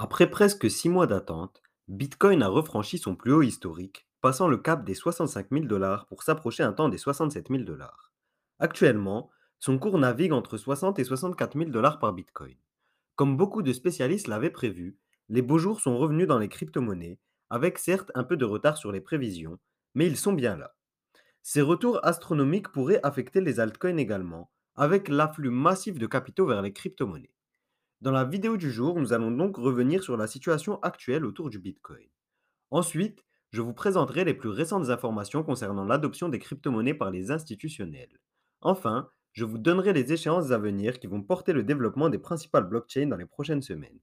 Après presque 6 mois d'attente, Bitcoin a refranchi son plus haut historique, passant le cap des 65 000 dollars pour s'approcher un temps des 67 000 dollars. Actuellement, son cours navigue entre 60 et 64 000 dollars par Bitcoin. Comme beaucoup de spécialistes l'avaient prévu, les beaux jours sont revenus dans les crypto-monnaies, avec certes un peu de retard sur les prévisions, mais ils sont bien là. Ces retours astronomiques pourraient affecter les altcoins également, avec l'afflux massif de capitaux vers les crypto-monnaies. Dans la vidéo du jour, nous allons donc revenir sur la situation actuelle autour du Bitcoin. Ensuite, je vous présenterai les plus récentes informations concernant l'adoption des crypto-monnaies par les institutionnels. Enfin, je vous donnerai les échéances à venir qui vont porter le développement des principales blockchains dans les prochaines semaines.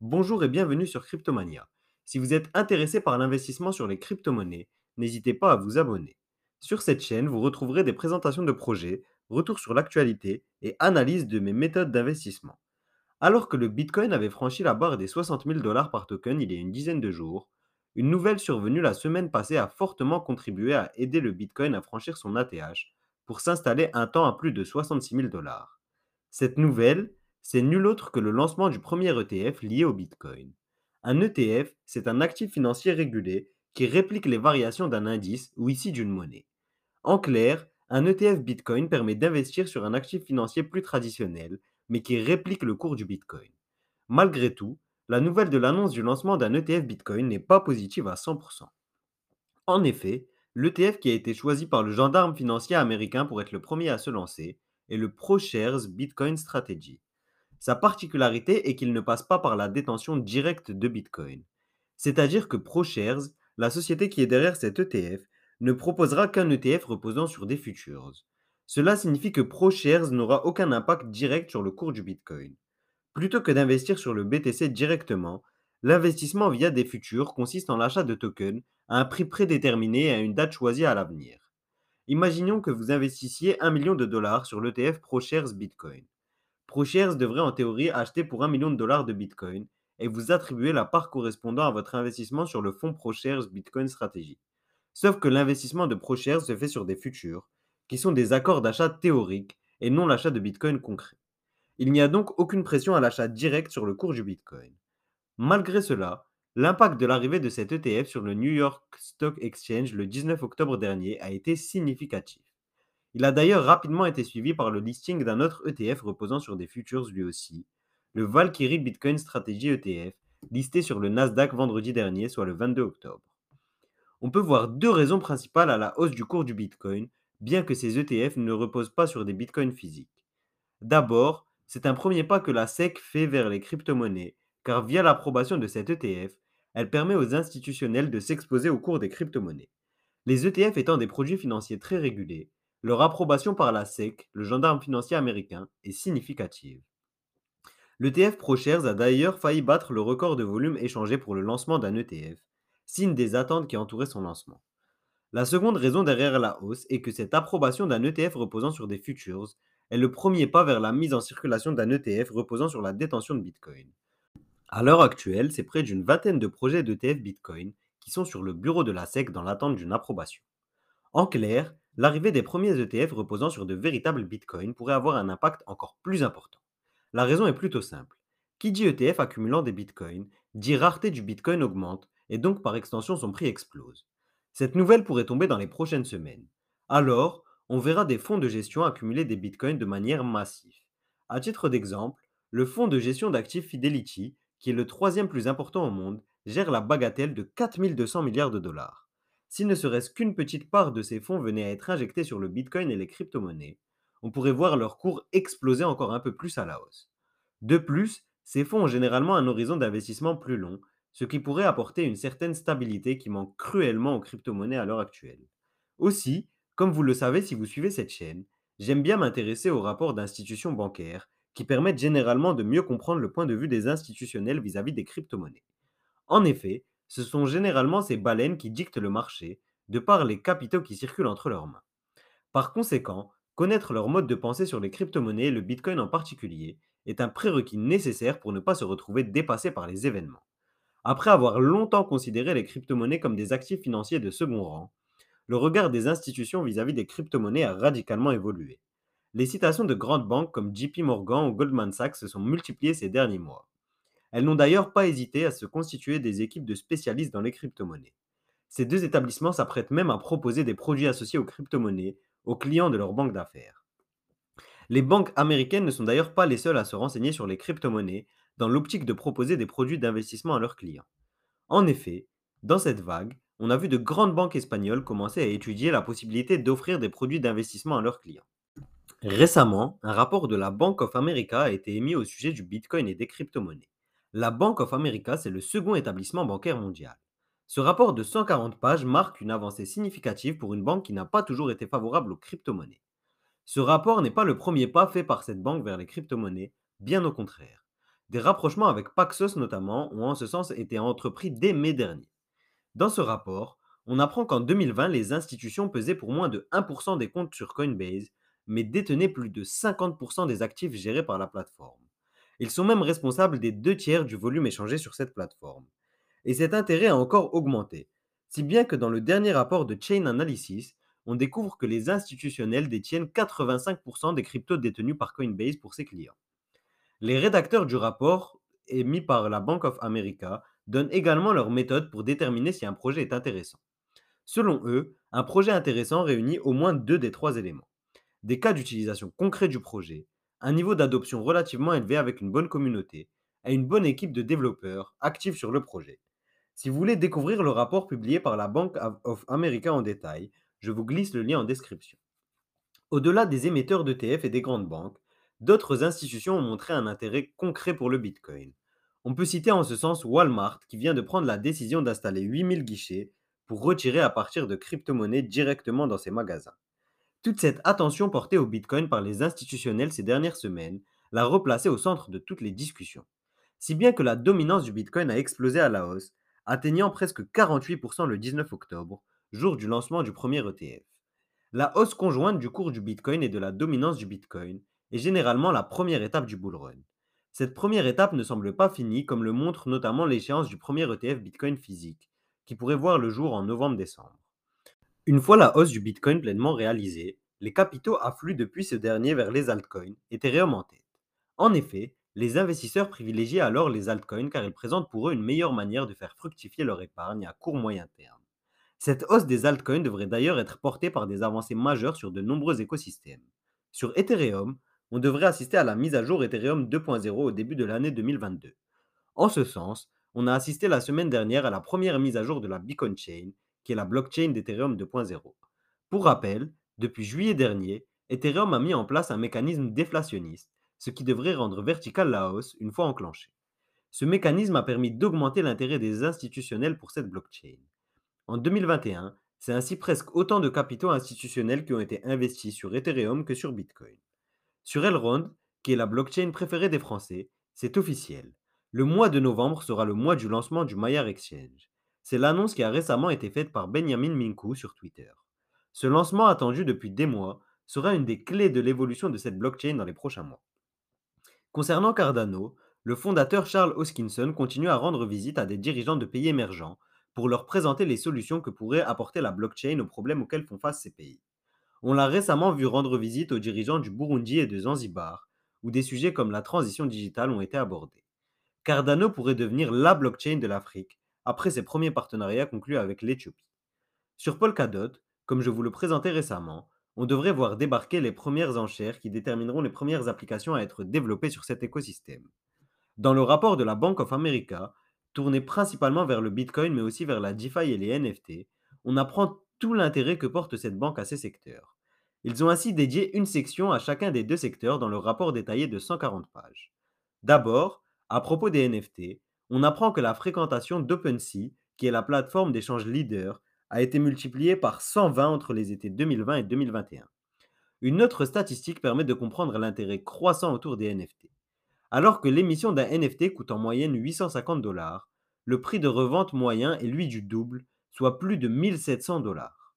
Bonjour et bienvenue sur Cryptomania. Si vous êtes intéressé par l'investissement sur les crypto-monnaies, n'hésitez pas à vous abonner. Sur cette chaîne, vous retrouverez des présentations de projets, retours sur l'actualité et analyse de mes méthodes d'investissement. Alors que le Bitcoin avait franchi la barre des 60 000 dollars par token il y a une dizaine de jours, une nouvelle survenue la semaine passée a fortement contribué à aider le Bitcoin à franchir son ATH pour s'installer un temps à plus de 66 000 dollars. Cette nouvelle, c'est nul autre que le lancement du premier ETF lié au Bitcoin. Un ETF, c'est un actif financier régulé qui réplique les variations d'un indice ou ici d'une monnaie. En clair, un ETF Bitcoin permet d'investir sur un actif financier plus traditionnel mais qui réplique le cours du Bitcoin. Malgré tout, la nouvelle de l'annonce du lancement d'un ETF Bitcoin n'est pas positive à 100%. En effet, l'ETF qui a été choisi par le gendarme financier américain pour être le premier à se lancer est le ProShares Bitcoin Strategy. Sa particularité est qu'il ne passe pas par la détention directe de Bitcoin. C'est-à-dire que ProShares, la société qui est derrière cet ETF, ne proposera qu'un ETF reposant sur des futures. Cela signifie que ProShares n'aura aucun impact direct sur le cours du Bitcoin. Plutôt que d'investir sur le BTC directement, l'investissement via des futurs consiste en l'achat de tokens à un prix prédéterminé et à une date choisie à l'avenir. Imaginons que vous investissiez 1 million de dollars sur l'ETF ProShares Bitcoin. ProShares devrait en théorie acheter pour 1 million de dollars de Bitcoin et vous attribuer la part correspondant à votre investissement sur le fonds ProShares Bitcoin Strategy. Sauf que l'investissement de ProShares se fait sur des futurs, qui sont des accords d'achat théoriques et non l'achat de Bitcoin concret. Il n'y a donc aucune pression à l'achat direct sur le cours du Bitcoin. Malgré cela, l'impact de l'arrivée de cet ETF sur le New York Stock Exchange le 19 octobre dernier a été significatif. Il a d'ailleurs rapidement été suivi par le listing d'un autre ETF reposant sur des futures lui aussi, le Valkyrie Bitcoin Strategy ETF, listé sur le Nasdaq vendredi dernier, soit le 22 octobre. On peut voir deux raisons principales à la hausse du cours du Bitcoin bien que ces ETF ne reposent pas sur des bitcoins physiques. D'abord, c'est un premier pas que la SEC fait vers les crypto-monnaies, car via l'approbation de cet ETF, elle permet aux institutionnels de s'exposer au cours des crypto-monnaies. Les ETF étant des produits financiers très régulés, leur approbation par la SEC, le gendarme financier américain, est significative. L'ETF ProShares a d'ailleurs failli battre le record de volume échangé pour le lancement d'un ETF, signe des attentes qui entouraient son lancement. La seconde raison derrière la hausse est que cette approbation d'un ETF reposant sur des futures est le premier pas vers la mise en circulation d'un ETF reposant sur la détention de Bitcoin. À l'heure actuelle, c'est près d'une vingtaine de projets d'ETF Bitcoin qui sont sur le bureau de la SEC dans l'attente d'une approbation. En clair, l'arrivée des premiers ETF reposant sur de véritables Bitcoins pourrait avoir un impact encore plus important. La raison est plutôt simple. Qui dit ETF accumulant des Bitcoins dit rareté du Bitcoin augmente et donc par extension son prix explose. Cette nouvelle pourrait tomber dans les prochaines semaines. Alors, on verra des fonds de gestion accumuler des bitcoins de manière massive. À titre d'exemple, le fonds de gestion d'actifs Fidelity, qui est le troisième plus important au monde, gère la bagatelle de 4200 milliards de dollars. S'il ne serait-ce qu'une petite part de ces fonds venait à être injectée sur le bitcoin et les crypto-monnaies, on pourrait voir leur cours exploser encore un peu plus à la hausse. De plus, ces fonds ont généralement un horizon d'investissement plus long, ce qui pourrait apporter une certaine stabilité qui manque cruellement aux crypto-monnaies à l'heure actuelle. Aussi, comme vous le savez si vous suivez cette chaîne, j'aime bien m'intéresser aux rapports d'institutions bancaires qui permettent généralement de mieux comprendre le point de vue des institutionnels vis-à-vis des crypto-monnaies. En effet, ce sont généralement ces baleines qui dictent le marché, de par les capitaux qui circulent entre leurs mains. Par conséquent, connaître leur mode de pensée sur les crypto-monnaies et le Bitcoin en particulier est un prérequis nécessaire pour ne pas se retrouver dépassé par les événements. Après avoir longtemps considéré les crypto-monnaies comme des actifs financiers de second rang, le regard des institutions vis-à-vis des crypto-monnaies a radicalement évolué. Les citations de grandes banques comme JP Morgan ou Goldman Sachs se sont multipliées ces derniers mois. Elles n'ont d'ailleurs pas hésité à se constituer des équipes de spécialistes dans les crypto-monnaies. Ces deux établissements s'apprêtent même à proposer des produits associés aux crypto-monnaies aux clients de leurs banques d'affaires. Les banques américaines ne sont d'ailleurs pas les seules à se renseigner sur les crypto-monnaies dans l'optique de proposer des produits d'investissement à leurs clients. En effet, dans cette vague, on a vu de grandes banques espagnoles commencer à étudier la possibilité d'offrir des produits d'investissement à leurs clients. Récemment, un rapport de la Bank of America a été émis au sujet du Bitcoin et des crypto-monnaies. La Bank of America, c'est le second établissement bancaire mondial. Ce rapport de 140 pages marque une avancée significative pour une banque qui n'a pas toujours été favorable aux crypto-monnaies. Ce rapport n'est pas le premier pas fait par cette banque vers les crypto-monnaies, bien au contraire. Des rapprochements avec Paxos notamment ont en ce sens été entrepris dès mai dernier. Dans ce rapport, on apprend qu'en 2020, les institutions pesaient pour moins de 1% des comptes sur Coinbase, mais détenaient plus de 50% des actifs gérés par la plateforme. Ils sont même responsables des deux tiers du volume échangé sur cette plateforme. Et cet intérêt a encore augmenté, si bien que dans le dernier rapport de Chain Analysis, on découvre que les institutionnels détiennent 85% des cryptos détenus par Coinbase pour ses clients. Les rédacteurs du rapport, émis par la Bank of America, donnent également leur méthode pour déterminer si un projet est intéressant. Selon eux, un projet intéressant réunit au moins deux des trois éléments. Des cas d'utilisation concrets du projet, un niveau d'adoption relativement élevé avec une bonne communauté, et une bonne équipe de développeurs actifs sur le projet. Si vous voulez découvrir le rapport publié par la Bank of America en détail, je vous glisse le lien en description. Au-delà des émetteurs d'ETF et des grandes banques, d'autres institutions ont montré un intérêt concret pour le Bitcoin. On peut citer en ce sens Walmart qui vient de prendre la décision d'installer 8000 guichets pour retirer à partir de crypto-monnaies directement dans ses magasins. Toute cette attention portée au Bitcoin par les institutionnels ces dernières semaines l'a replacé au centre de toutes les discussions. Si bien que la dominance du Bitcoin a explosé à la hausse, atteignant presque 48% le 19 octobre, jour du lancement du premier ETF. La hausse conjointe du cours du Bitcoin et de la dominance du Bitcoin est généralement la première étape du bull run. Cette première étape ne semble pas finie, comme le montre notamment l'échéance du premier ETF Bitcoin physique, qui pourrait voir le jour en novembre-décembre. Une fois la hausse du Bitcoin pleinement réalisée, les capitaux affluent depuis ce dernier vers les altcoins, Ethereum en tête. En effet, les investisseurs privilégient alors les altcoins car ils présentent pour eux une meilleure manière de faire fructifier leur épargne à court moyen terme. Cette hausse des altcoins devrait d'ailleurs être portée par des avancées majeures sur de nombreux écosystèmes. Sur Ethereum, on devrait assister à la mise à jour Ethereum 2.0 au début de l'année 2022. En ce sens, on a assisté la semaine dernière à la première mise à jour de la Beacon Chain, qui est la blockchain d'Ethereum 2.0. Pour rappel, depuis juillet dernier, Ethereum a mis en place un mécanisme déflationniste, ce qui devrait rendre verticale la hausse une fois enclenchée. Ce mécanisme a permis d'augmenter l'intérêt des institutionnels pour cette blockchain. En 2021, c'est ainsi presque autant de capitaux institutionnels qui ont été investis sur Ethereum que sur Bitcoin. Sur Elrond, qui est la blockchain préférée des Français, c'est officiel. Le mois de novembre sera le mois du lancement du Maillard Exchange. C'est l'annonce qui a récemment été faite par Benjamin Minku sur Twitter. Ce lancement attendu depuis des mois sera une des clés de l'évolution de cette blockchain dans les prochains mois. Concernant Cardano, le fondateur Charles Hoskinson continue à rendre visite à des dirigeants de pays émergents pour leur présenter les solutions que pourrait apporter la blockchain aux problèmes auxquels font face ces pays. On l'a récemment vu rendre visite aux dirigeants du Burundi et de Zanzibar, où des sujets comme la transition digitale ont été abordés. Cardano pourrait devenir la blockchain de l'Afrique, après ses premiers partenariats conclus avec l'Éthiopie. Sur Polkadot, comme je vous le présentais récemment, on devrait voir débarquer les premières enchères qui détermineront les premières applications à être développées sur cet écosystème. Dans le rapport de la Bank of America, tourné principalement vers le Bitcoin mais aussi vers la DeFi et les NFT, on apprend l'intérêt que porte cette banque à ces secteurs. Ils ont ainsi dédié une section à chacun des deux secteurs dans leur rapport détaillé de 140 pages. D'abord, à propos des NFT, on apprend que la fréquentation d'OpenSea, qui est la plateforme d'échange leader, a été multipliée par 120 entre les étés 2020 et 2021. Une autre statistique permet de comprendre l'intérêt croissant autour des NFT. Alors que l'émission d'un NFT coûte en moyenne 850 dollars, le prix de revente moyen est lui du double, soit plus de 1700 dollars.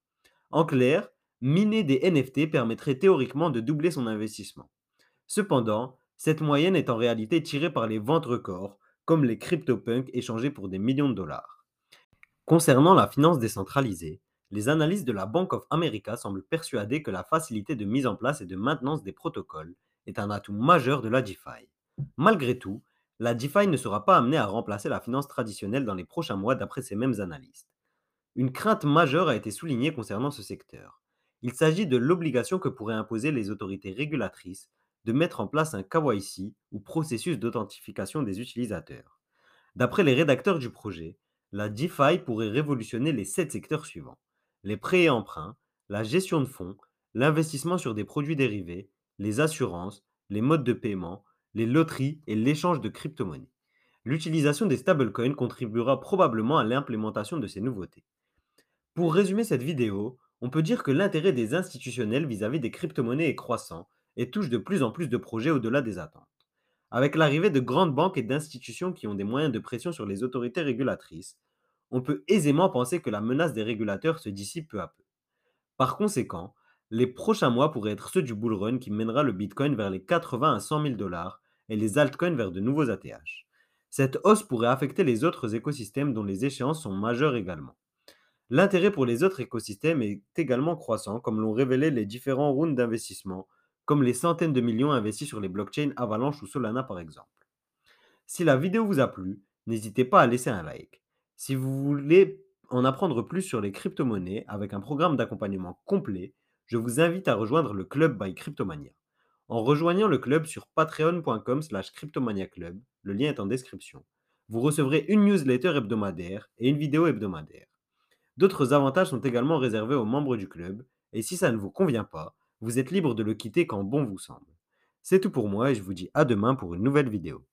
En clair, miner des NFT permettrait théoriquement de doubler son investissement. Cependant, cette moyenne est en réalité tirée par les ventes records, comme les CryptoPunks échangés pour des millions de dollars. Concernant la finance décentralisée, les analystes de la Bank of America semblent persuadés que la facilité de mise en place et de maintenance des protocoles est un atout majeur de la DeFi. Malgré tout, la DeFi ne sera pas amenée à remplacer la finance traditionnelle dans les prochains mois d'après ces mêmes analystes. Une crainte majeure a été soulignée concernant ce secteur. Il s'agit de l'obligation que pourraient imposer les autorités régulatrices de mettre en place un KYC ou processus d'authentification des utilisateurs. D'après les rédacteurs du projet, la DeFi pourrait révolutionner les sept secteurs suivants. Les prêts et emprunts, la gestion de fonds, l'investissement sur des produits dérivés, les assurances, les modes de paiement, les loteries et l'échange de crypto-monnaies. L'utilisation des stablecoins contribuera probablement à l'implémentation de ces nouveautés. Pour résumer cette vidéo, on peut dire que l'intérêt des institutionnels vis-à-vis des crypto-monnaies est croissant et touche de plus en plus de projets au-delà des attentes. Avec l'arrivée de grandes banques et d'institutions qui ont des moyens de pression sur les autorités régulatrices, on peut aisément penser que la menace des régulateurs se dissipe peu à peu. Par conséquent, les prochains mois pourraient être ceux du bull run qui mènera le Bitcoin vers les 80 à 100 000 dollars et les altcoins vers de nouveaux ATH. Cette hausse pourrait affecter les autres écosystèmes dont les échéances sont majeures également. L'intérêt pour les autres écosystèmes est également croissant, comme l'ont révélé les différents rounds d'investissement, comme les centaines de millions investis sur les blockchains Avalanche ou Solana par exemple. Si la vidéo vous a plu, n'hésitez pas à laisser un like. Si vous voulez en apprendre plus sur les crypto-monnaies avec un programme d'accompagnement complet, je vous invite à rejoindre le club by Cryptomania. En rejoignant le club sur patreon.com slash cryptomaniaclub, le lien est en description, vous recevrez une newsletter hebdomadaire et une vidéo hebdomadaire. D'autres avantages sont également réservés aux membres du club, et si ça ne vous convient pas, vous êtes libre de le quitter quand bon vous semble. C'est tout pour moi et je vous dis à demain pour une nouvelle vidéo.